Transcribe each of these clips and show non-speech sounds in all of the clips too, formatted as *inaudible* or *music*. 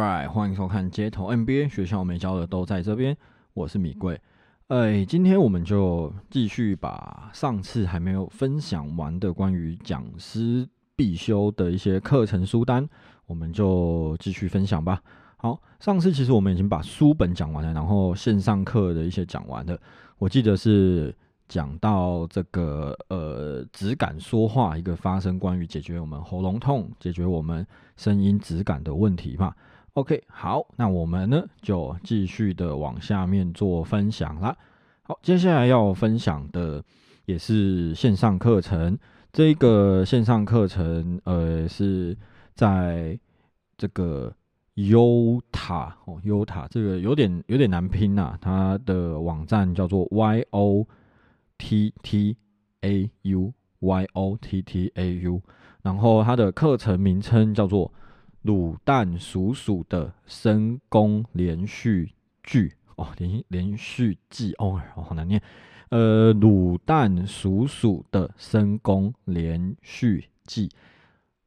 right，欢迎收看街头 NBA 学校没教的都在这边，我是米贵。哎，今天我们就继续把上次还没有分享完的关于讲师必修的一些课程书单，我们就继续分享吧。好，上次其实我们已经把书本讲完了，然后线上课的一些讲完了。我记得是讲到这个呃质感说话一个发生关于解决我们喉咙痛、解决我们声音质感的问题嘛。OK，好，那我们呢就继续的往下面做分享啦。好，接下来要分享的也是线上课程，这个线上课程呃是在这个。优塔哦，优塔这个有点有点难拼呐，它的网站叫做 y o t t a u y o t t a u，然后它的课程名称叫做卤蛋鼠鼠的声功连续剧哦，连连续剧哦，好难念，呃，卤蛋鼠鼠的声功连续剧，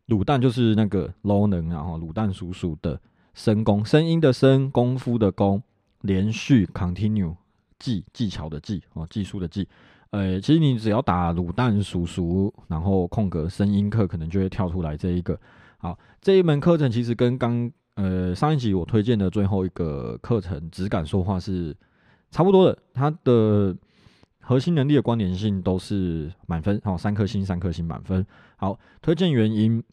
卤蛋就是那个 low 能然后卤蛋鼠鼠的。声功，声音的声，功夫的功，连续 continue 技技巧的技哦，技术的技。呃，其实你只要打卤蛋叔叔，然后空格声音课，可能就会跳出来这一个。好，这一门课程其实跟刚呃上一集我推荐的最后一个课程质感说话是差不多的，它的核心能力的关联性都是满分，好，三颗星，三颗星满分。好，推荐原因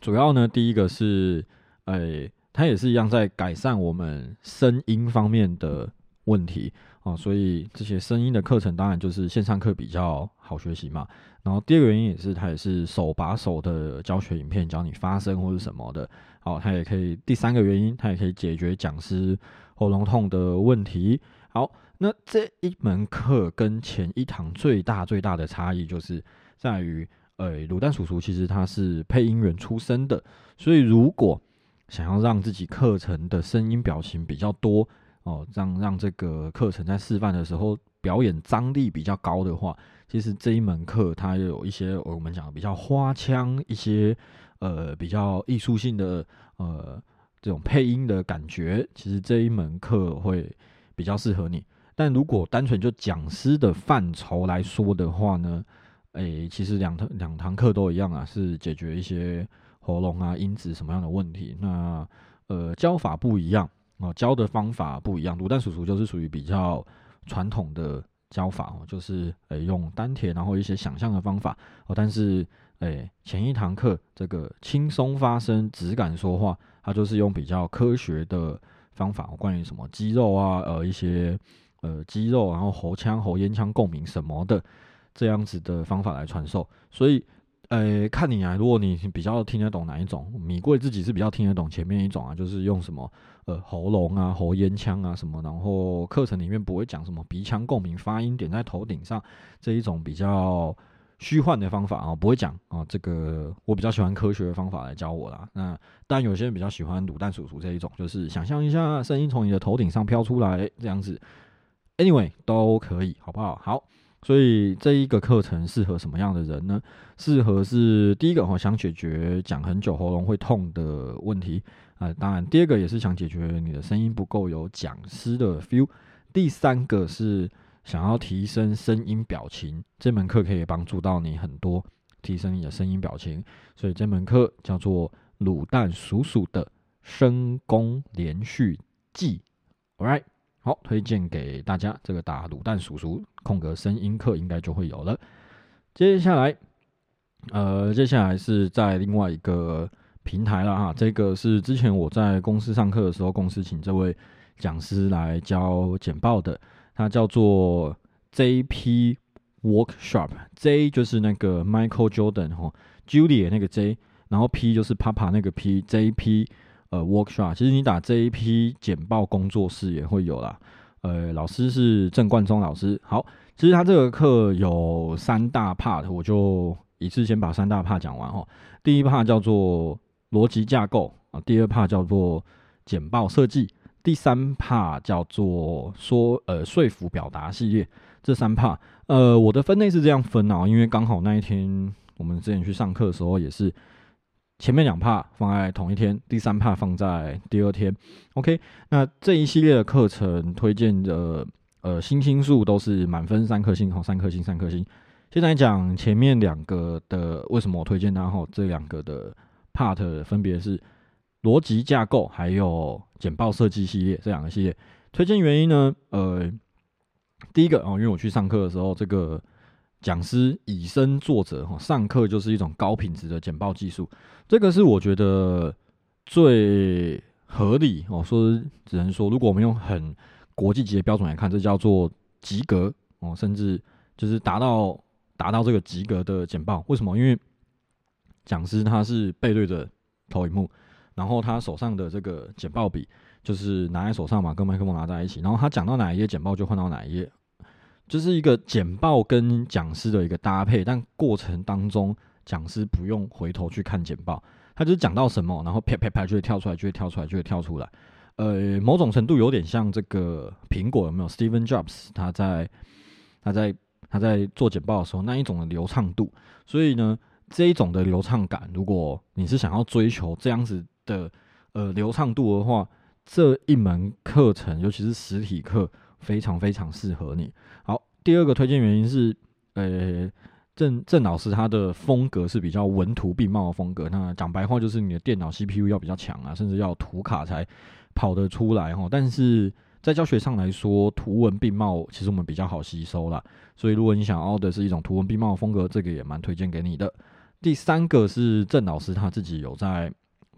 主要呢，第一个是，呃。它也是一样，在改善我们声音方面的问题啊，所以这些声音的课程当然就是线上课比较好学习嘛。然后第二个原因也是，它也是手把手的教学影片，教你发声或者什么的。好，它也可以。第三个原因，它也可以解决讲师喉咙痛的问题。好，那这一门课跟前一堂最大最大的差异，就是在于，呃，卤蛋叔叔其实他是配音员出身的，所以如果想要让自己课程的声音表情比较多哦，让让这个课程在示范的时候表演张力比较高的话，其实这一门课它有一些我们讲的比较花腔一些呃比较艺术性的呃这种配音的感觉，其实这一门课会比较适合你。但如果单纯就讲师的范畴来说的话呢，诶，其实两堂两堂课都一样啊，是解决一些。喉咙啊，音质什么样的问题？那呃，教法不一样哦，教的方法不一样。卤蛋叔叔就是属于比较传统的教法哦，就是诶用丹田，然后一些想象的方法哦。但是诶，前一堂课这个轻松发声、直感说话，它就是用比较科学的方法，关于什么肌肉啊，呃一些呃肌肉，然后喉腔、喉咽腔共鸣什么的这样子的方法来传授，所以。呃，看你啊，如果你比较听得懂哪一种，米贵自己是比较听得懂前面一种啊，就是用什么呃喉咙啊、喉咽腔啊什么，然后课程里面不会讲什么鼻腔共鸣、发音点在头顶上这一种比较虚幻的方法啊，不会讲啊。这个我比较喜欢科学的方法来教我啦。那但有些人比较喜欢卤蛋叔叔这一种，就是想象一下声音从你的头顶上飘出来这样子，anyway 都可以，好不好？好。所以这一个课程适合什么样的人呢？适合是第一个哈，想解决讲很久喉咙会痛的问题啊。当然，第二个也是想解决你的声音不够有讲师的 feel。第三个是想要提升声音表情，这门课可以帮助到你很多，提升你的声音表情。所以这门课叫做卤蛋鼠鼠的声功连续记。All right。好，推荐给大家这个打卤蛋叔叔空格声音课应该就会有了。接下来，呃，接下来是在另外一个平台了哈。这个是之前我在公司上课的时候，公司请这位讲师来教简报的，他叫做 JP Workshop。J 就是那个 Michael Jordan 哈，Julia 那个 J，然后 P 就是 Papa 那个 P，JP。呃，workshop，其实你打 JP 简报工作室也会有啦。呃，老师是郑冠中老师。好，其实他这个课有三大 part，我就一次先把三大 part 讲完哈。第一 part 叫做逻辑架构啊，第二帕叫做简报设计，第三帕叫做说呃说服表达系列。这三帕呃，我的分类是这样分啊，因为刚好那一天我们之前去上课的时候也是。前面两帕放在同一天，第三帕放在第二天。OK，那这一系列的课程推荐的呃星星数都是满分三颗星，好，三颗星，三颗星。现在讲前面两个的为什么我推荐它？哈，这两个的 part 分别是逻辑架构还有简报设计系列这两个系列。推荐原因呢？呃，第一个哦，因为我去上课的时候，这个。讲师以身作则，哈，上课就是一种高品质的简报技术，这个是我觉得最合理哦。说只能说，如果我们用很国际级的标准来看，这叫做及格哦，甚至就是达到达到这个及格的简报。为什么？因为讲师他是背对着投影幕，然后他手上的这个简报笔就是拿在手上嘛，跟麦克风拿在一起，然后他讲到哪一页简报就换到哪一页。就是一个简报跟讲师的一个搭配，但过程当中讲师不用回头去看简报，他就是讲到什么，然后啪啪啪就会跳出来，就会跳出来，就会跳出来。呃，某种程度有点像这个苹果有没有？Steven Jobs 他在他在他在做简报的时候那一种的流畅度。所以呢，这一种的流畅感，如果你是想要追求这样子的呃流畅度的话，这一门课程，尤其是实体课。非常非常适合你。好，第二个推荐原因是，呃，郑郑老师他的风格是比较文图并茂的风格。那讲白话就是你的电脑 CPU 要比较强啊，甚至要图卡才跑得出来哈。但是在教学上来说，图文并茂其实我们比较好吸收啦。所以如果你想要的是一种图文并茂的风格，这个也蛮推荐给你的。第三个是郑老师他自己有在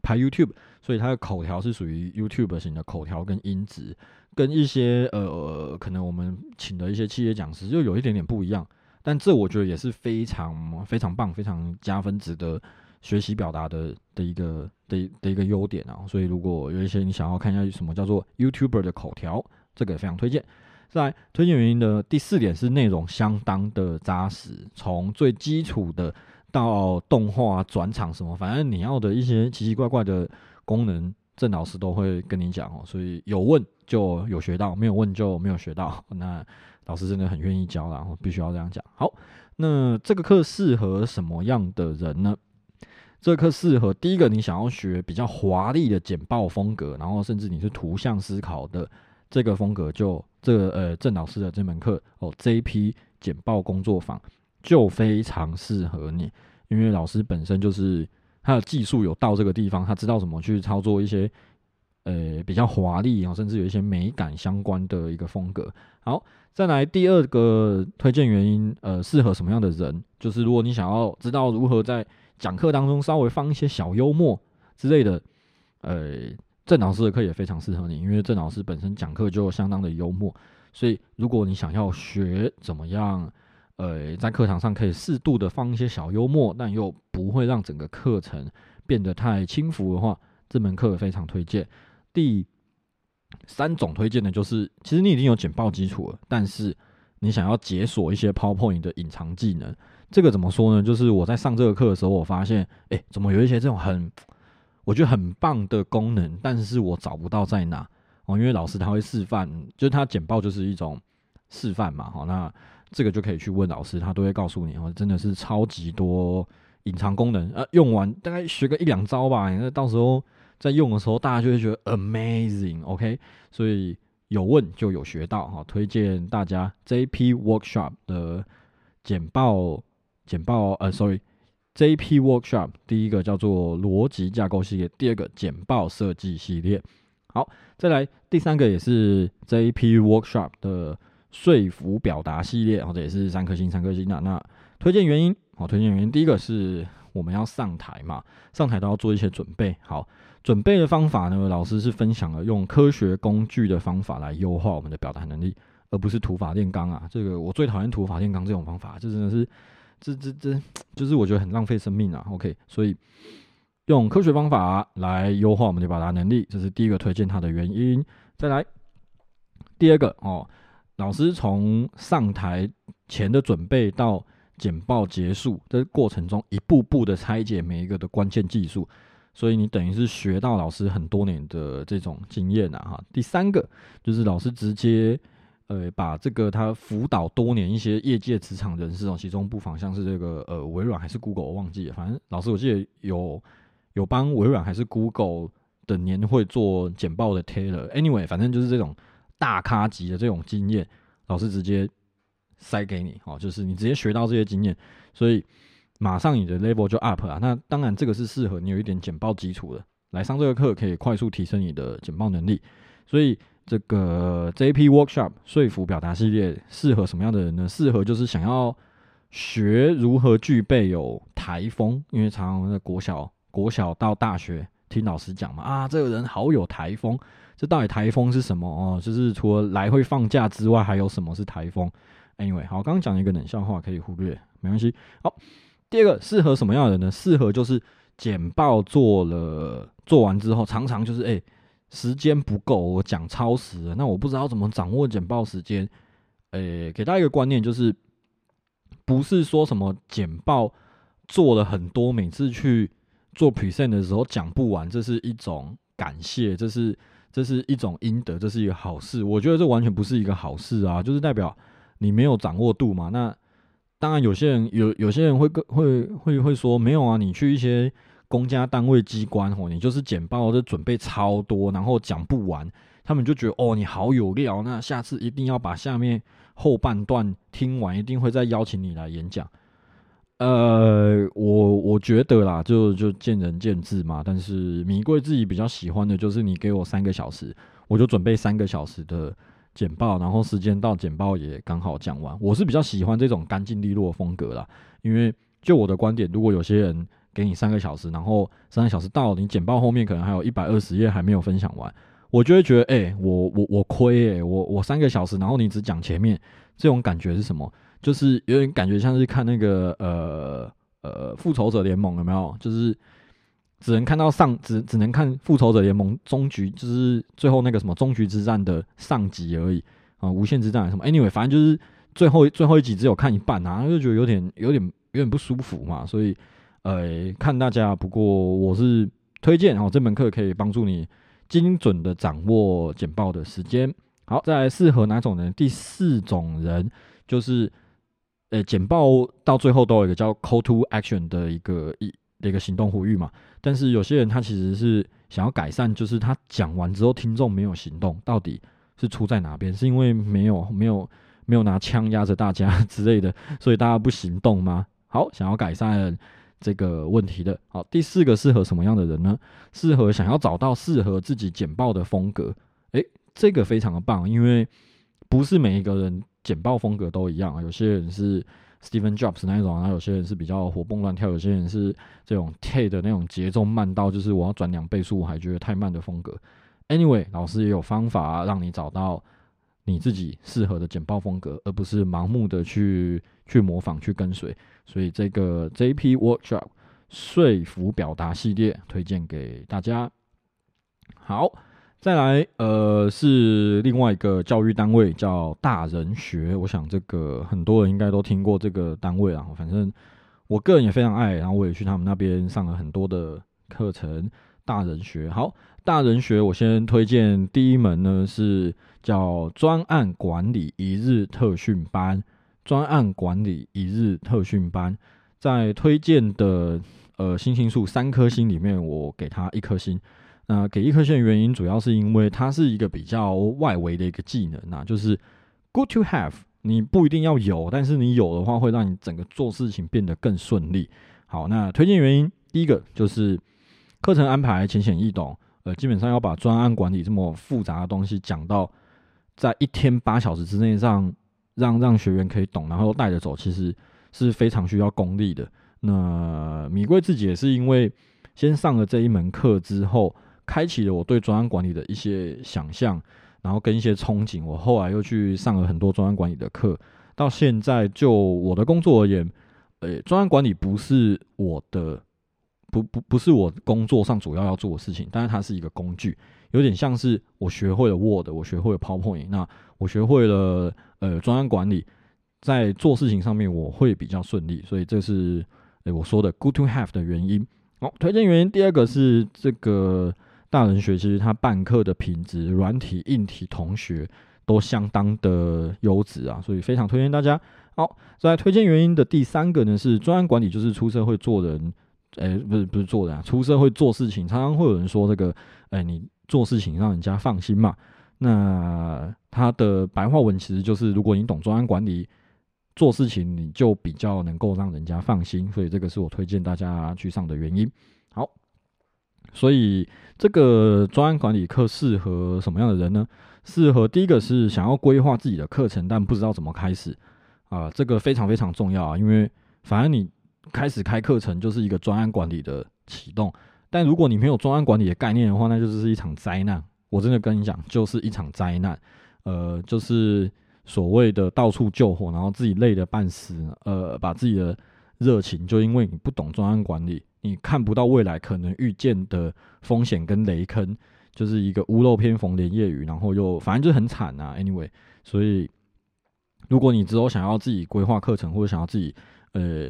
拍 YouTube，所以他的口条是属于 YouTube 型的口条跟音质。跟一些呃，可能我们请的一些企业讲师就有一点点不一样，但这我觉得也是非常非常棒、非常加分、值得学习表达的的一个的的一个优点啊。所以如果有一些你想要看一下什么叫做 YouTuber 的口条，这个也非常推荐。在推荐原因的第四点是内容相当的扎实，从最基础的到动画转场什么，反正你要的一些奇奇怪怪的功能。郑老师都会跟你讲哦，所以有问就有学到，没有问就没有学到。*laughs* 那老师真的很愿意教，然后必须要这样讲。好，那这个课适合什么样的人呢？这课适合第一个，你想要学比较华丽的简报风格，然后甚至你是图像思考的这个风格，就这个呃郑老师的这门课哦，JP 简报工作坊就非常适合你，因为老师本身就是。他的技术有到这个地方，他知道怎么去操作一些呃比较华丽啊，甚至有一些美感相关的一个风格。好，再来第二个推荐原因，呃，适合什么样的人？就是如果你想要知道如何在讲课当中稍微放一些小幽默之类的，呃，郑老师的课也非常适合你，因为郑老师本身讲课就相当的幽默，所以如果你想要学怎么样。呃，在课堂上可以适度的放一些小幽默，但又不会让整个课程变得太轻浮的话，这门课非常推荐。第三种推荐的就是，其实你已经有简报基础了，但是你想要解锁一些 PowerPoint 的隐藏技能，这个怎么说呢？就是我在上这个课的时候，我发现，哎，怎么有一些这种很我觉得很棒的功能，但是我找不到在哪哦，因为老师他会示范，就是他简报就是一种示范嘛，好那。这个就可以去问老师，他都会告诉你哦，真的是超级多隐藏功能啊！用完大概学个一两招吧，那到时候在用的时候，大家就会觉得 amazing，OK？所以有问就有学到哈，推荐大家 JP Workshop 的简报简报呃，sorry，JP Workshop 第一个叫做逻辑架构系列，第二个简报设计系列。好，再来第三个也是 JP Workshop 的。说服表达系列，或者也是三颗星，三颗星的。那推荐原因，好，推荐原因，第一个是我们要上台嘛，上台都要做一些准备。好，准备的方法呢，老师是分享了用科学工具的方法来优化我们的表达能力，而不是土法炼钢啊。这个我最讨厌土法炼钢这种方法，这真的是，这这这，就是我觉得很浪费生命啊。OK，所以用科学方法来优化我们的表达能力，这是第一个推荐它的原因。再来，第二个哦。老师从上台前的准备到简报结束的过程中，一步步的拆解每一个的关键技术，所以你等于是学到老师很多年的这种经验啊！哈，第三个就是老师直接呃把这个他辅导多年一些业界职场人士哦，其中不妨像是这个呃微软还是 Google，我忘记了，反正老师我记得有有帮微软还是 Google 的年会做简报的 Taylor。Anyway，反正就是这种大咖级的这种经验，老师直接塞给你哦，就是你直接学到这些经验，所以马上你的 level 就 up 啊。那当然这个是适合你有一点简报基础的，来上这个课可以快速提升你的简报能力。所以这个 JP Workshop 说服表达系列适合什么样的人呢？适合就是想要。学如何具备有台风，因为常常在国小、国小到大学听老师讲嘛，啊，这个人好有台风。这到底台风是什么哦？就是除了来回放假之外，还有什么是台风？Anyway，好，刚刚讲一个冷笑话，可以忽略，没关系。好，第二个适合什么样的人呢？适合就是简报做了做完之后，常常就是哎，时间不够，我讲超时了，那我不知道怎么掌握简报时间。诶，给大家一个观念就是。不是说什么简报做了很多，每次去做 present 的时候讲不完，这是一种感谢，这是这是一种应得，这是一个好事。我觉得这完全不是一个好事啊，就是代表你没有掌握度嘛。那当然，有些人有有些人会会会会说没有啊，你去一些公家单位机关哦，你就是简报就准备超多，然后讲不完，他们就觉得哦你好有料，那下次一定要把下面。后半段听完，一定会再邀请你来演讲。呃，我我觉得啦，就就见仁见智嘛。但是米贵自己比较喜欢的就是你给我三个小时，我就准备三个小时的简报，然后时间到简报也刚好讲完。我是比较喜欢这种干净利落的风格啦，因为就我的观点，如果有些人给你三个小时，然后三个小时到，你简报后面可能还有一百二十页还没有分享完。我就会觉得，哎，我我我亏，哎，我我三个小时，然后你只讲前面，这种感觉是什么？就是有点感觉像是看那个呃呃复仇者联盟有没有？就是只能看到上，只只能看复仇者联盟终局，就是最后那个什么终局之战的上集而已啊，无限之战什么？Anyway，反正就是最后最后一集只有看一半啊，就觉得有点有点有点不舒服嘛，所以呃看大家，不过我是推荐哦，这门课可以帮助你。精准的掌握简报的时间，好，再来适合哪种人？第四种人就是，呃，简报到最后都有一个叫 call to action 的一个一一个行动呼吁嘛。但是有些人他其实是想要改善，就是他讲完之后听众没有行动，到底是出在哪边？是因为没有没有没有拿枪压着大家 *laughs* 之类的，所以大家不行动吗？好，想要改善。这个问题的好，第四个适合什么样的人呢？适合想要找到适合自己简报的风格。诶，这个非常的棒，因为不是每一个人简报风格都一样啊。有些人是 Steven Jobs 那种，然后有些人是比较活蹦乱跳，有些人是这种 T 的那种节奏慢到就是我要转两倍速我还觉得太慢的风格。Anyway，老师也有方法让你找到你自己适合的简报风格，而不是盲目的去去模仿去跟随。所以这个 JP Workshop 说服表达系列推荐给大家。好，再来，呃，是另外一个教育单位叫大人学。我想这个很多人应该都听过这个单位啊。反正我个人也非常爱，然后我也去他们那边上了很多的课程。大人学，好，大人学，我先推荐第一门呢是叫专案管理一日特训班。专案管理一日特训班，在推荐的呃星星数三颗星里面，我给他一颗星。那给一颗星的原因，主要是因为它是一个比较外围的一个技能啊，就是 good to have，你不一定要有，但是你有的话，会让你整个做事情变得更顺利。好，那推荐原因，第一个就是课程安排浅显易懂，呃，基本上要把专案管理这么复杂的东西讲到在一天八小时之内让。让让学员可以懂，然后带着走，其实是非常需要功力的。那米贵自己也是因为先上了这一门课之后，开启了我对专案管理的一些想象，然后跟一些憧憬。我后来又去上了很多专案管理的课，到现在就我的工作而言，呃，专案管理不是我的，不不不是我工作上主要要做的事情，但是它是一个工具。有点像是我学会了 Word，我学会了 PowerPoint，那我学会了呃专案管理，在做事情上面我会比较顺利，所以这是诶我说的 Good to have 的原因。好，推荐原因第二个是这个大人学，其实他办课的品质，软体、硬体同学都相当的优质啊，所以非常推荐大家。好，在推荐原因的第三个呢是专案管理，就是出社会做人哎，不是不是做人啊，出社会做事情，常常会有人说这个，哎，你做事情让人家放心嘛。那他的白话文其实就是，如果你懂专案管理，做事情你就比较能够让人家放心。所以这个是我推荐大家去上的原因。所以这个专案管理课适合什么样的人呢？适合第一个是想要规划自己的课程，但不知道怎么开始啊，这个非常非常重要啊，因为反正你开始开课程就是一个专案管理的启动，但如果你没有专案管理的概念的话，那就是一场灾难。我真的跟你讲，就是一场灾难，呃，就是所谓的到处救火，然后自己累得半死，呃，把自己的热情，就因为你不懂专案管理，你看不到未来可能遇见的风险跟雷坑，就是一个屋漏偏逢连夜雨，然后又反正就很惨啊。Anyway，所以如果你之后想要自己规划课程，或者想要自己呃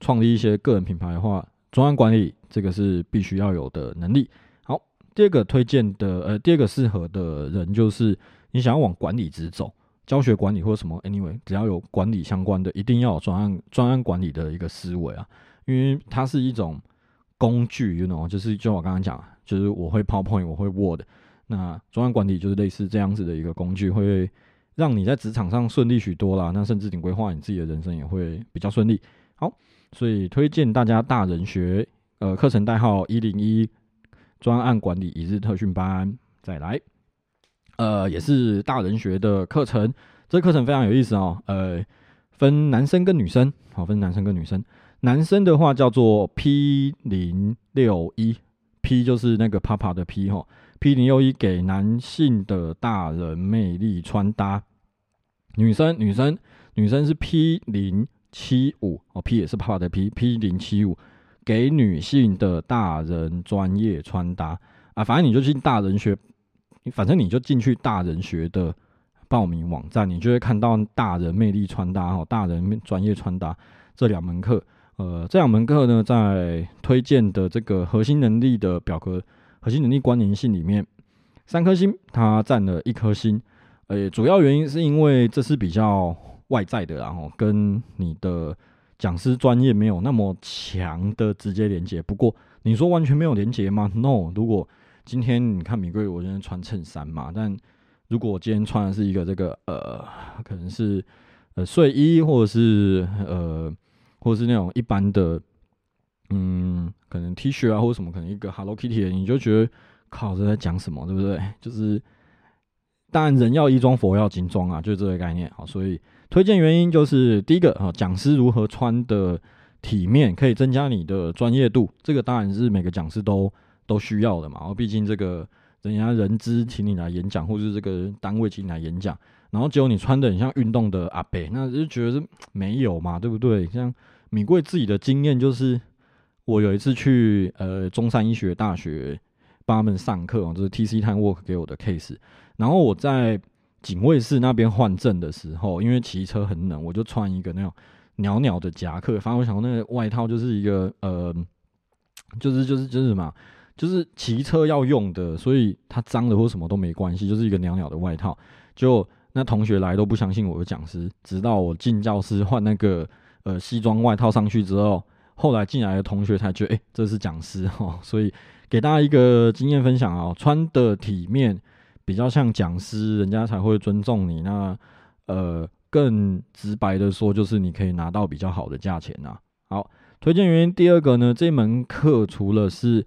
创立一些个人品牌的话，专案管理这个是必须要有的能力。好第二个推荐的，呃，第二个适合的人就是你想要往管理职走，教学管理或者什么，anyway，只要有管理相关的，一定要有专案专案管理的一个思维啊，因为它是一种工具，you know，就是就我刚刚讲，就是我会 PowerPoint，我会 Word，那专案管理就是类似这样子的一个工具，会让你在职场上顺利许多啦，那甚至你规划你自己的人生也会比较顺利。好，所以推荐大家大人学，呃，课程代号一零一。专案管理一日特训班，再来，呃，也是大人学的课程。这课程非常有意思哦，呃，分男生跟女生，好，分男生跟女生。男生的话叫做 P 零六一，P 就是那个 Papa 的 P 哈，P 零六一给男性的大人魅力穿搭。女生，女生，女生是 P 零七五哦，P 也是 Papa 的 P，P 零七五。给女性的大人专业穿搭啊，反正你就进大人学，反正你就进去大人学的报名网站，你就会看到大人魅力穿搭哈，大人专业穿搭这两门课。呃，这两门课呢，在推荐的这个核心能力的表格、核心能力关联性里面，三颗星它占了一颗星。呃，主要原因是因为这是比较外在的，然后跟你的。讲师专业没有那么强的直接连接，不过你说完全没有连接吗？No，如果今天你看米贵，我今天穿衬衫嘛，但如果我今天穿的是一个这个呃，可能是呃睡衣，或者是呃，或者是那种一般的，嗯，可能 T 恤啊，或者什么，可能一个 Hello Kitty 的，你就觉得靠，这在讲什么，对不对？*laughs* 就是当然人要衣装，佛要金装啊，就是这个概念。好，所以。推荐原因就是第一个啊，讲师如何穿的体面，可以增加你的专业度。这个当然是每个讲师都都需要的嘛。然后毕竟这个人家人资请你来演讲，或者是这个单位请你来演讲，然后只有你穿的很像运动的阿伯，那就觉得是没有嘛，对不对？像米贵自己的经验就是，我有一次去呃中山医学大学帮他们上课啊，就是 T C Time Work 给我的 case，然后我在。警卫室那边换证的时候，因为骑车很冷，我就穿一个那种袅袅的夹克。反正我想那个外套就是一个呃，就是就是就是什么，就是骑车要用的，所以它脏了或什么都没关系，就是一个袅袅的外套。就那同学来都不相信我的讲师，直到我进教室换那个呃西装外套上去之后，后来进来的同学才觉得，哎，这是讲师哈。所以给大家一个经验分享啊，穿的体面。比较像讲师，人家才会尊重你。那呃，更直白的说，就是你可以拿到比较好的价钱呐。好，推荐原因第二个呢，这门课除了是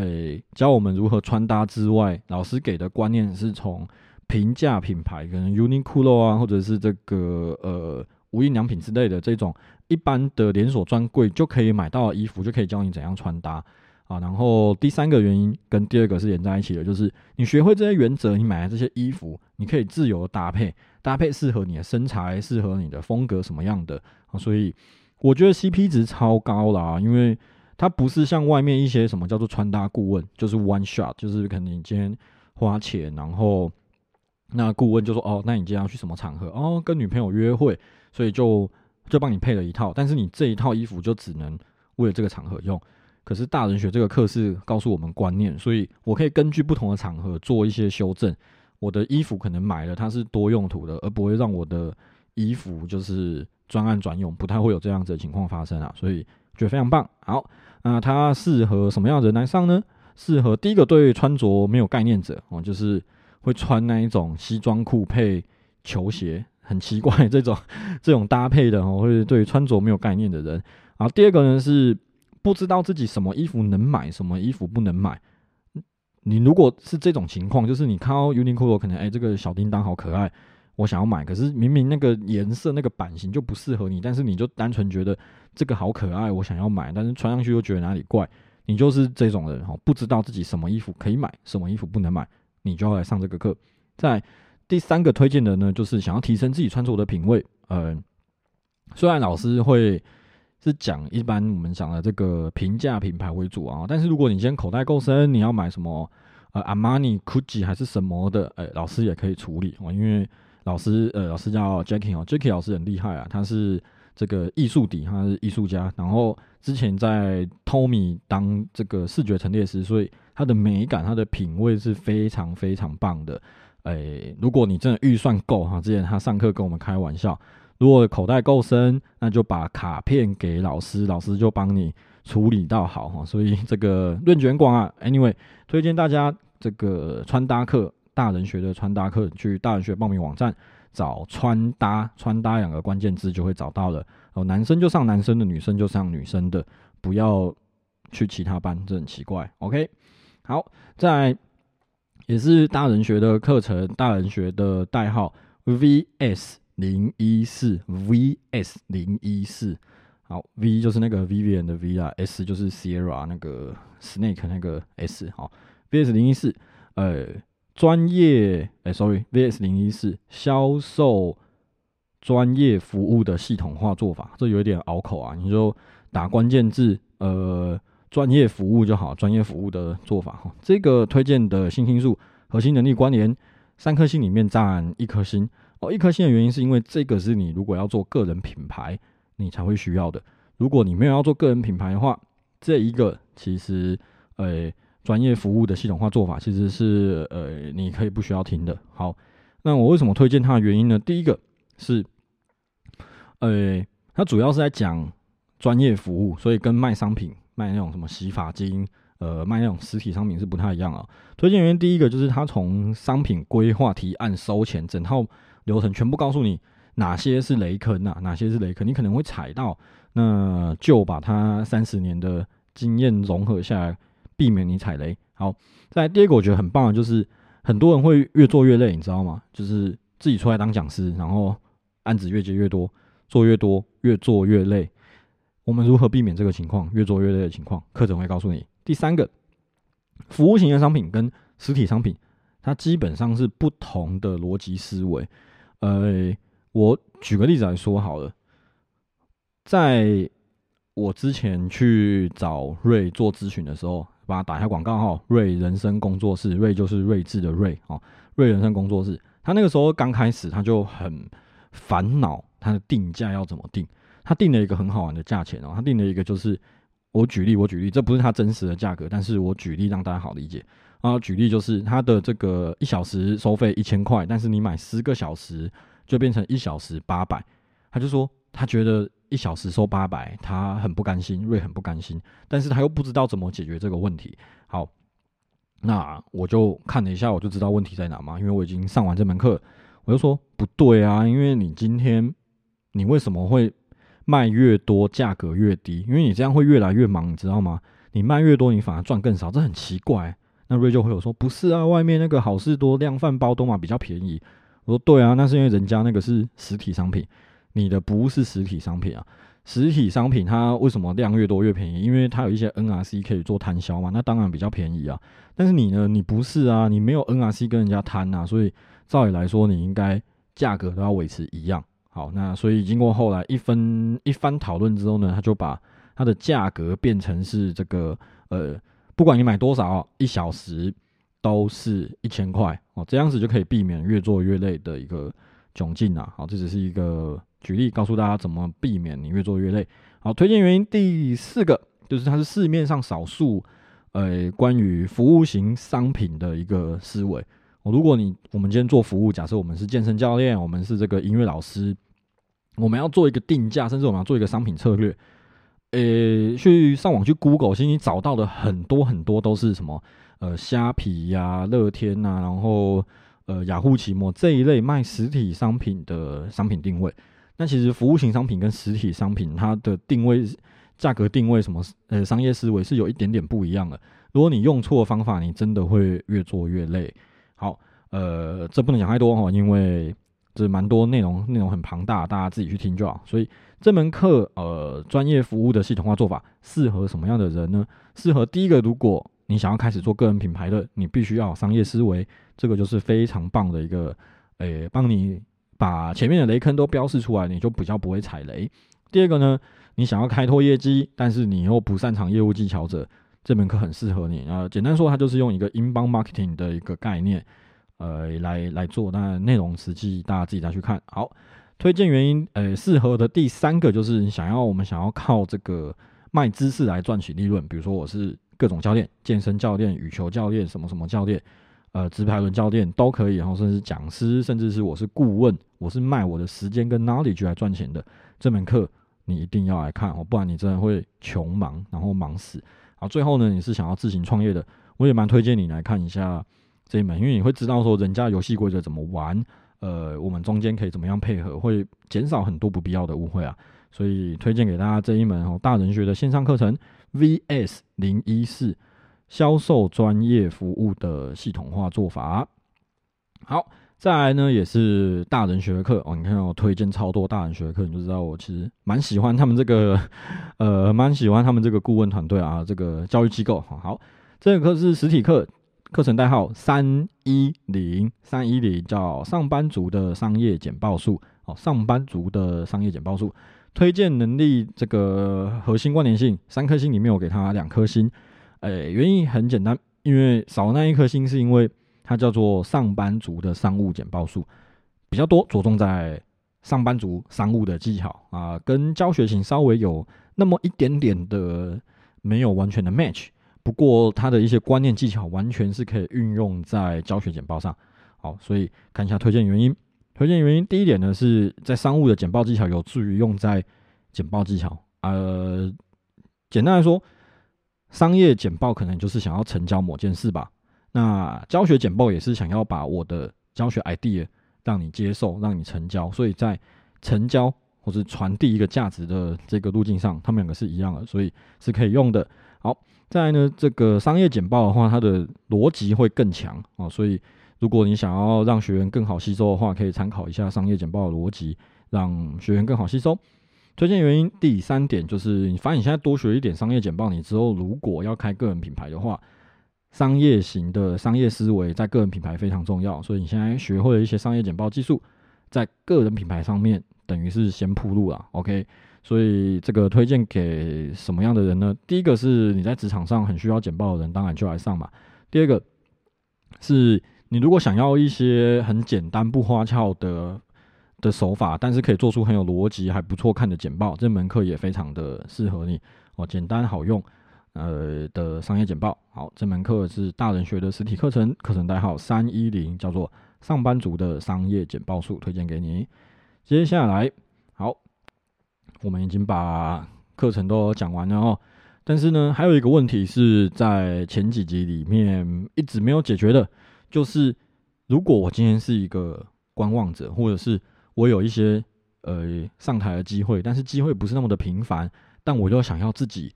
诶教我们如何穿搭之外，老师给的观念是从平价品牌，可能 Uniqlo 啊，或者是这个呃无印良品之类的这种一般的连锁专柜就可以买到的衣服，就可以教你怎样穿搭。啊，然后第三个原因跟第二个是连在一起的，就是你学会这些原则，你买的这些衣服，你可以自由搭配，搭配适合你的身材，适合你的风格什么样的啊，所以我觉得 CP 值超高啦，因为它不是像外面一些什么叫做穿搭顾问，就是 one shot，就是可能你今天花钱，然后那顾问就说哦，那你今天要去什么场合哦，跟女朋友约会，所以就就帮你配了一套，但是你这一套衣服就只能为了这个场合用。可是大人学这个课是告诉我们观念，所以我可以根据不同的场合做一些修正。我的衣服可能买了它是多用途的，而不会让我的衣服就是专案专用，不太会有这样子的情况发生啊。所以觉得非常棒。好，那它适合什么样的人来上呢？适合第一个对穿着没有概念者哦，就是会穿那一种西装裤配球鞋，很奇怪这种 *laughs* 这种搭配的哦，会对穿着没有概念的人。然后第二个呢是不知道自己什么衣服能买，什么衣服不能买。你如果是这种情况，就是你看到 Uniqlo 可能哎这个小叮当好可爱，我想要买，可是明明那个颜色那个版型就不适合你，但是你就单纯觉得这个好可爱，我想要买，但是穿上去又觉得哪里怪。你就是这种人哈，不知道自己什么衣服可以买，什么衣服不能买，你就要来上这个课。在第三个推荐的呢，就是想要提升自己穿着的品味。呃，虽然老师会是讲一般我们讲的这个平价品牌为主啊，但是如果你今天口袋够深，你要买什么呃阿玛尼、Gucci 还是什么的，哎，老师也可以处理哦。因为老师呃，老师叫 Jackie 哦，Jackie 老师很厉害啊，他是。这个艺术底，他是艺术家，然后之前在 Tommy 当这个视觉陈列师，所以他的美感、他的品味是非常非常棒的。诶，如果你真的预算够哈，之前他上课跟我们开玩笑，如果口袋够深，那就把卡片给老师，老师就帮你处理到好哈。所以这个论卷广啊，Anyway，推荐大家这个穿搭课，大人学的穿搭课，去大人学报名网站。找穿搭，穿搭两个关键字就会找到了。哦，男生就上男生的，女生就上女生的，不要去其他班，这很奇怪。OK，好，在也是大人学的课程，大人学的代号 VS 零一四，VS 零一四。好，V 就是那个 Vivian 的 V 啊，S 就是 Sierra 那个 Snake 那个 S。好，VS 零一四，呃。专业哎，sorry，VS 零一四销售专业服务的系统化做法，这有一点拗口啊，你就打关键字，呃，专业服务就好，专业服务的做法哈。这个推荐的星星数核心能力关联三颗星里面占一颗星哦，一颗星的原因是因为这个是你如果要做个人品牌，你才会需要的。如果你没有要做个人品牌的话，这一个其实，呃。专业服务的系统化做法其实是呃，你可以不需要听的。好，那我为什么推荐它的原因呢？第一个是，呃，它主要是在讲专业服务，所以跟卖商品、卖那种什么洗发精、呃，卖那种实体商品是不太一样啊。推荐原因第一个就是它从商品规划、提案、收钱整套流程全部告诉你哪些是雷坑啊，哪些是雷坑，你可能会踩到，那就把它三十年的经验融合下来。避免你踩雷。好，在第二个我觉得很棒的就是，很多人会越做越累，你知道吗？就是自己出来当讲师，然后案子越接越多，做越多，越做越累。我们如何避免这个情况？越做越累的情况，课程会告诉你。第三个，服务型的商品跟实体商品，它基本上是不同的逻辑思维。呃，我举个例子来说好了，在我之前去找瑞做咨询的时候。把它打一下广告号，瑞人生工作室，瑞就是睿智的瑞哦，瑞人生工作室。他那个时候刚开始，他就很烦恼，他的定价要怎么定？他定了一个很好玩的价钱哦，他定了一个就是我举例，我举例，这不是他真实的价格，但是我举例让大家好理解啊。举例就是他的这个一小时收费一千块，但是你买十个小时就变成一小时八百，他就说他觉得。一小时收八百，他很不甘心，瑞很不甘心，但是他又不知道怎么解决这个问题。好，那我就看了一下，我就知道问题在哪嘛，因为我已经上完这门课，我就说不对啊，因为你今天你为什么会卖越多，价格越低？因为你这样会越来越忙，你知道吗？你卖越多，你反而赚更少，这很奇怪。那瑞就会有说，不是啊，外面那个好事多量贩包都嘛比较便宜。我说对啊，那是因为人家那个是实体商品。你的不是实体商品啊，实体商品它为什么量越多越便宜？因为它有一些 NRC 可以做摊销嘛，那当然比较便宜啊。但是你呢，你不是啊，你没有 NRC 跟人家摊啊，所以照理来说，你应该价格都要维持一样。好，那所以经过后来一分一番讨论之后呢，他就把它的价格变成是这个呃，不管你买多少，一小时都是一千块哦，这样子就可以避免越做越累的一个窘境啊。好，这只是一个。举例告诉大家怎么避免你越做越累。好，推荐原因第四个就是它是市面上少数，呃，关于服务型商品的一个思维。如果你我们今天做服务，假设我们是健身教练，我们是这个音乐老师，我们要做一个定价，甚至我们要做一个商品策略。呃，去上网去 Google，其实你找到的很多很多都是什么呃虾皮呀、乐天呐，然后呃雅虎奇摩这一类卖实体商品的商品定位。那其实服务型商品跟实体商品它的定位、价格定位什么呃商业思维是有一点点不一样的。如果你用错方法，你真的会越做越累。好，呃，这不能讲太多哈，因为这蛮多内容，内容很庞大，大家自己去听就好。所以这门课，呃，专业服务的系统化做法适合什么样的人呢？适合第一个，如果你想要开始做个人品牌的，你必须要有商业思维，这个就是非常棒的一个，诶，帮你把前面的雷坑都标示出来，你就比较不会踩雷。第二个呢，你想要开拓业绩，但是你又不擅长业务技巧者。这门课很适合你啊！简单说，它就是用一个 inbound marketing 的一个概念，呃，来来做。那内容实际大家自己再去看。好，推荐原因，呃，适合的第三个就是你想要我们想要靠这个卖知识来赚取利润。比如说，我是各种教练，健身教练、羽球教练、什么什么教练，呃，直排轮教练都可以。然后甚至讲师，甚至是我是顾问，我是卖我的时间跟 knowledge 来赚钱的。这门课你一定要来看哦，不然你真的会穷忙，然后忙死。然后，最后呢，你是想要自行创业的，我也蛮推荐你来看一下这一门，因为你会知道说人家游戏规则怎么玩，呃，我们中间可以怎么样配合，会减少很多不必要的误会啊。所以推荐给大家这一门哦，大人学的线上课程 VS 零一四销售专业服务的系统化做法。好。再来呢，也是大人学课哦。你看我推荐超多大人学课，你就知道我其实蛮喜欢他们这个，*laughs* 呃，蛮喜欢他们这个顾问团队啊，这个教育机构。好，这个课是实体课，课程代号三一零三一零，叫上班族的商业简报术。哦，上班族的商业简报术，推荐能力这个核心关联性三颗星里面，我给他两颗星。诶，原因很简单，因为少那一颗星是因为。它叫做上班族的商务简报术，比较多着重在上班族商务的技巧啊，跟教学型稍微有那么一点点的没有完全的 match。不过它的一些观念技巧完全是可以运用在教学简报上。好，所以看一下推荐原因。推荐原因第一点呢，是在商务的简报技巧有助于用在简报技巧。呃，简单来说，商业简报可能就是想要成交某件事吧。那教学简报也是想要把我的教学 idea 让你接受，让你成交，所以在成交或是传递一个价值的这个路径上，他们两个是一样的，所以是可以用的。好，再来呢，这个商业简报的话，它的逻辑会更强啊，所以如果你想要让学员更好吸收的话，可以参考一下商业简报的逻辑，让学员更好吸收。推荐原因第三点就是，你发现你现在多学一点商业简报，你之后如果要开个人品牌的话。商业型的商业思维在个人品牌非常重要，所以你现在学会了一些商业简报技术，在个人品牌上面等于是先铺路了。OK，所以这个推荐给什么样的人呢？第一个是你在职场上很需要简报的人，当然就来上嘛。第二个是你如果想要一些很简单不花俏的的手法，但是可以做出很有逻辑还不错看的简报，这门课也非常的适合你哦，简单好用。呃的商业简报，好，这门课是大人学的实体课程，课程代号三一零，叫做上班族的商业简报术，推荐给你。接下来，好，我们已经把课程都讲完了哦，但是呢，还有一个问题是在前几集里面一直没有解决的，就是如果我今天是一个观望者，或者是我有一些呃上台的机会，但是机会不是那么的频繁，但我又想要自己。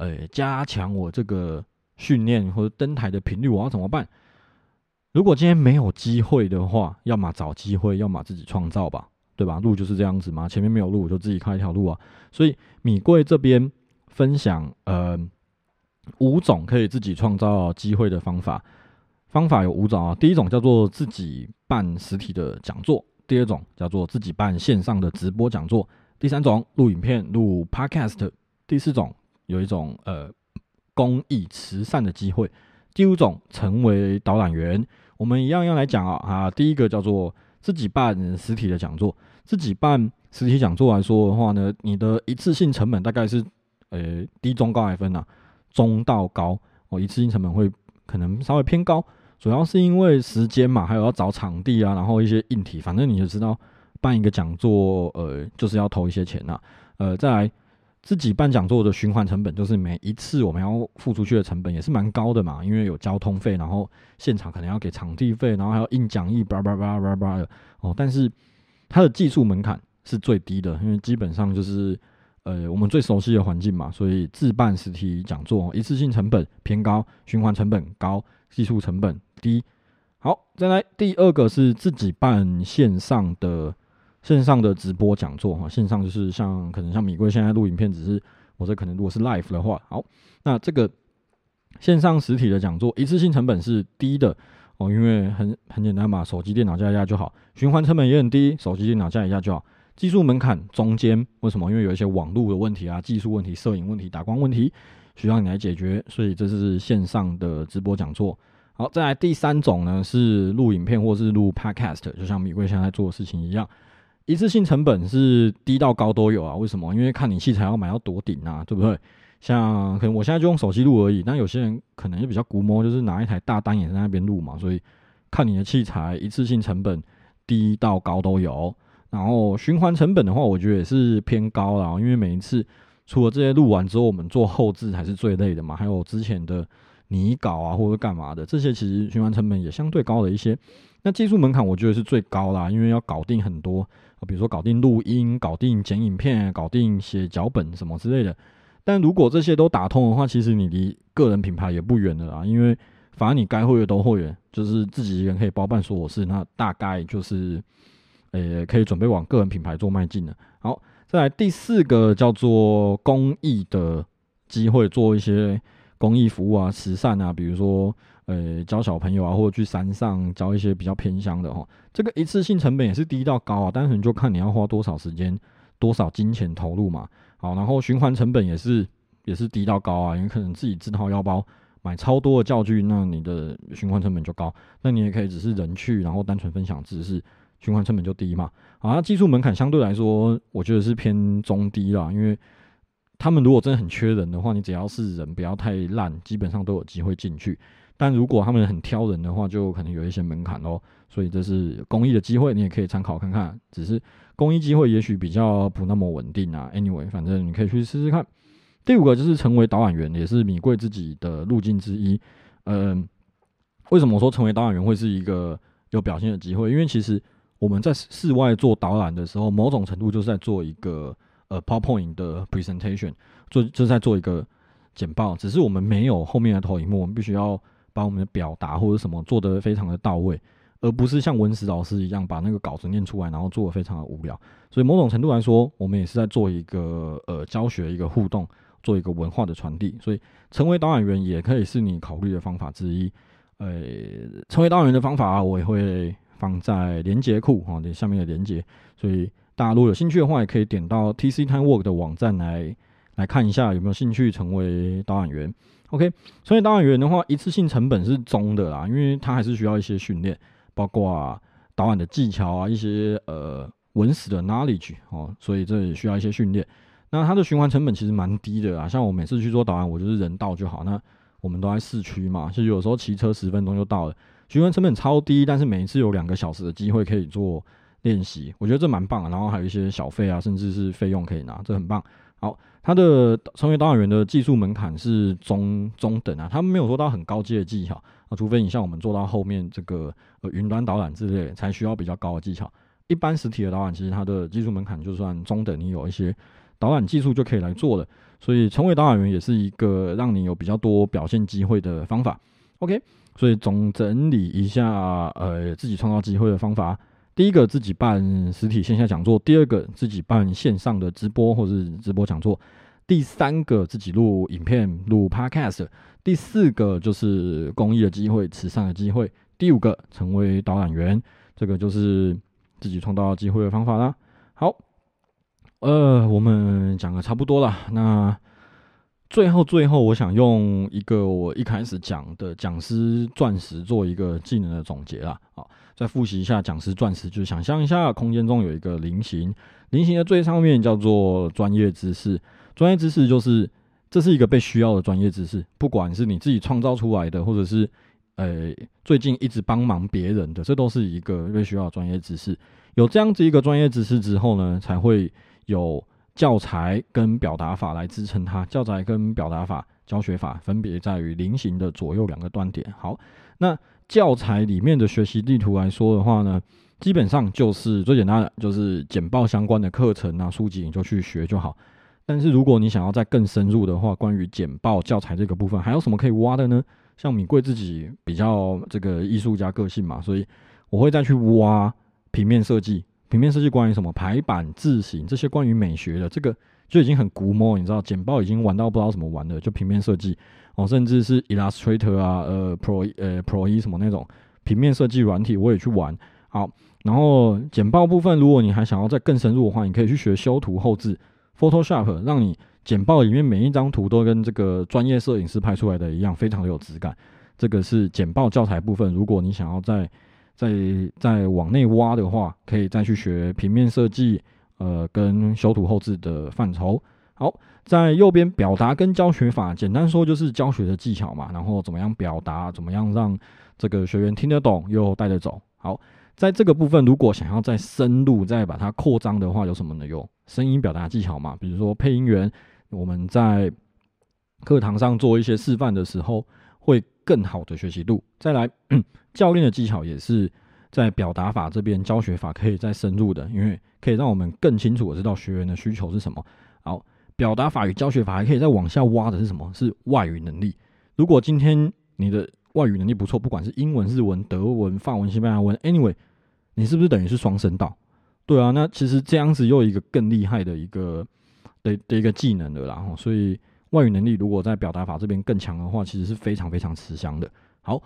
呃，加强我这个训练或者登台的频率，我要怎么办？如果今天没有机会的话，要么找机会，要么自己创造吧，对吧？路就是这样子嘛，前面没有路，我就自己开一条路啊。所以米贵这边分享呃五种可以自己创造机会的方法，方法有五种啊。第一种叫做自己办实体的讲座，第二种叫做自己办线上的直播讲座，第三种录影片录 podcast，第四种。有一种呃公益慈善的机会。第五种成为导览员，我们一样样来讲啊啊，第一个叫做自己办实体的讲座。自己办实体讲座来说的话呢，你的一次性成本大概是呃低中高来分呐，中到高哦，一次性成本会可能稍微偏高，主要是因为时间嘛，还有要找场地啊，然后一些硬体，反正你就知道办一个讲座呃就是要投一些钱呐，呃再来。自己办讲座的循环成本，就是每一次我们要付出去的成本也是蛮高的嘛，因为有交通费，然后现场可能要给场地费，然后还要印讲义，叭叭叭叭叭的哦。但是它的技术门槛是最低的，因为基本上就是呃我们最熟悉的环境嘛，所以自办实体讲座一次性成本偏高，循环成本高，技术成本低。好，再来第二个是自己办线上的。线上的直播讲座哈，线上就是像可能像米贵现在录影片，只是我这可能如果是 live 的话，好，那这个线上实体的讲座一次性成本是低的哦，因为很很简单嘛，手机电脑加一下就好，循环成本也很低，手机电脑加一下就好，技术门槛中间，为什么？因为有一些网络的问题啊，技术问题、摄影问题、打光问题需要你来解决，所以这是线上的直播讲座。好，再来第三种呢是录影片或是录 podcast，就像米贵现在做的事情一样。一次性成本是低到高都有啊？为什么？因为看你器材要买到多顶啊，对不对？像可能我现在就用手机录而已，但有些人可能就比较估摸，就是拿一台大单眼在那边录嘛。所以看你的器材，一次性成本低到高都有。然后循环成本的话，我觉得也是偏高啦，因为每一次除了这些录完之后，我们做后置才是最累的嘛。还有之前的拟稿啊，或者干嘛的，这些其实循环成本也相对高了一些。那技术门槛我觉得是最高啦，因为要搞定很多。比如说搞定录音、搞定剪影片、搞定写脚本什么之类的，但如果这些都打通的话，其实你离个人品牌也不远了啊。因为反正你该会员都会员，就是自己一个人可以包办说我是，那大概就是，呃，可以准备往个人品牌做迈进了。好，再来第四个叫做公益的机会，做一些公益服务啊、慈善啊，比如说。呃，教小朋友啊，或者去山上教一些比较偏乡的哈，这个一次性成本也是低到高啊，单纯就看你要花多少时间、多少金钱投入嘛。好，然后循环成本也是也是低到高啊，因为可能自己自掏腰包买超多的教具，那你的循环成本就高。那你也可以只是人去，然后单纯分享知识，循环成本就低嘛。好，那技术门槛相对来说，我觉得是偏中低啦，因为他们如果真的很缺人的话，你只要是人不要太烂，基本上都有机会进去。但如果他们很挑人的话，就可能有一些门槛哦。所以这是公益的机会，你也可以参考看看。只是公益机会也许比较不那么稳定啊。Anyway，反正你可以去试试看。第五个就是成为导览员，也是米贵自己的路径之一。嗯，为什么说成为导览员会是一个有表现的机会？因为其实我们在室外做导览的时候，某种程度就是在做一个呃 PowerPoint 的 presentation，做就是在做一个简报，只是我们没有后面的投影幕，我们必须要。把我们的表达或者什么做得非常的到位，而不是像文史老师一样把那个稿子念出来，然后做的非常的无聊。所以某种程度来说，我们也是在做一个呃教学、一个互动，做一个文化的传递。所以成为导演员也可以是你考虑的方法之一。呃，成为导演员的方法我也会放在连接库哈，下面的连接。所以大家如果有兴趣的话，也可以点到 TC Time Work 的网站来来看一下有没有兴趣成为导演员。OK，所以导演员的话，一次性成本是中的啦，因为他还是需要一些训练，包括导演的技巧啊，一些呃文史的 knowledge 哦，所以这也需要一些训练。那它的循环成本其实蛮低的啊，像我每次去做导演，我就是人到就好。那我们都在市区嘛，其实有时候骑车十分钟就到了，循环成本超低，但是每一次有两个小时的机会可以做练习，我觉得这蛮棒。然后还有一些小费啊，甚至是费用可以拿，这很棒。好。他的成为导演员的技术门槛是中中等啊，他们没有说到很高阶的技巧啊，除非你像我们做到后面这个呃云端导览之类，才需要比较高的技巧。一般实体的导览其实它的技术门槛就算中等，你有一些导览技术就可以来做了。所以成为导演员也是一个让你有比较多表现机会的方法。OK，所以总整理一下呃自己创造机会的方法。第一个自己办实体线下讲座，第二个自己办线上的直播或是直播讲座，第三个自己录影片录 podcast，第四个就是公益的机会、慈善的机会，第五个成为导览员，这个就是自己创造机会的方法啦。好，呃，我们讲的差不多了，那最后最后，我想用一个我一开始讲的讲师钻石做一个技能的总结啦。好。再复习一下讲师钻石，就是想象一下空间中有一个菱形，菱形的最上面叫做专业知识。专业知识就是这是一个被需要的专业知识，不管是你自己创造出来的，或者是呃最近一直帮忙别人的，这都是一个被需要的专业知识。有这样子一个专业知识之后呢，才会有教材跟表达法来支撑它。教材跟表达法、教学法分别在于菱形的左右两个端点。好，那教材里面的学习地图来说的话呢，基本上就是最简单的，就是简报相关的课程啊、书籍，你就去学就好。但是如果你想要再更深入的话，关于简报教材这个部分，还有什么可以挖的呢？像米贵自己比较这个艺术家个性嘛，所以我会再去挖平面设计。平面设计关于什么排版、字形这些关于美学的，这个就已经很古摸，你知道，简报已经玩到不知道怎么玩的，就平面设计哦，甚至是 Illustrator 啊，呃，Pro 呃 Pro 一什么那种平面设计软体，我也去玩。好，然后简报部分，如果你还想要再更深入的话，你可以去学修图后置 Photoshop，让你简报里面每一张图都跟这个专业摄影师拍出来的一样，非常的有质感。这个是简报教材部分，如果你想要再再再往内挖的话，可以再去学平面设计，呃，跟修图后置的范畴。好，在右边表达跟教学法，简单说就是教学的技巧嘛，然后怎么样表达，怎么样让这个学员听得懂又带得走。好，在这个部分，如果想要再深入、再把它扩张的话，有什么呢？有声音表达技巧嘛，比如说配音员，我们在课堂上做一些示范的时候，会更好的学习度。再来。*coughs* 教练的技巧也是在表达法这边，教学法可以再深入的，因为可以让我们更清楚的知道学员的需求是什么。好，表达法与教学法还可以再往下挖的是什么？是外语能力。如果今天你的外语能力不错，不管是英文、日文、德文、法文、西班牙文，anyway，你是不是等于是双声道？对啊，那其实这样子又一个更厉害的一个的的一个技能了啦。所以外语能力如果在表达法这边更强的话，其实是非常非常吃香的。好。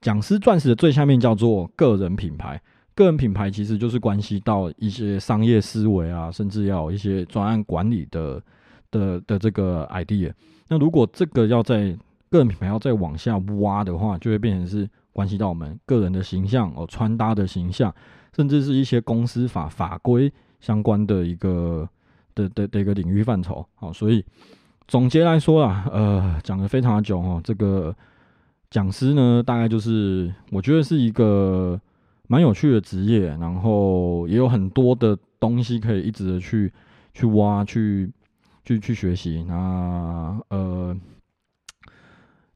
讲师钻石的最下面叫做个人品牌，个人品牌其实就是关系到一些商业思维啊，甚至要一些专案管理的的的这个 idea。那如果这个要在个人品牌要再往下挖的话，就会变成是关系到我们个人的形象哦，穿搭的形象，甚至是一些公司法法规相关的一个的的的一个领域范畴。好，所以总结来说啊，呃，讲的非常的久哦，这个。讲师呢，大概就是我觉得是一个蛮有趣的职业，然后也有很多的东西可以一直的去去挖、去去去学习。那呃，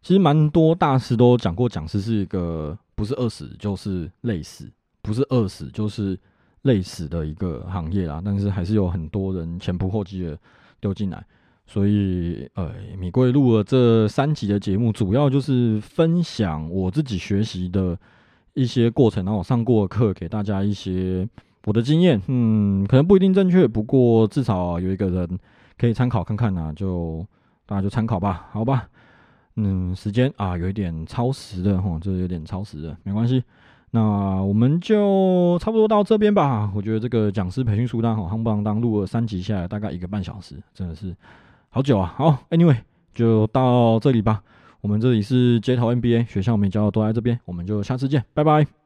其实蛮多大师都讲过，讲师是一个不是饿死就是累死，不是饿死就是累死的一个行业啦。但是还是有很多人前仆后继的丢进来。所以，呃，米贵录了这三集的节目，主要就是分享我自己学习的一些过程，然后我上过课，给大家一些我的经验。嗯，可能不一定正确，不过至少有一个人可以参考看看呢，就大家就参考吧，好吧？嗯，时间啊，有一点超时的哈，这有点超时的，没关系。那我们就差不多到这边吧。我觉得这个讲师培训书单哈，夯不啷当录了三集下来，大概一个半小时，真的是。好久啊，好，Anyway，就到这里吧。我们这里是街头 NBA 学校，我们教都在这边，我们就下次见，拜拜。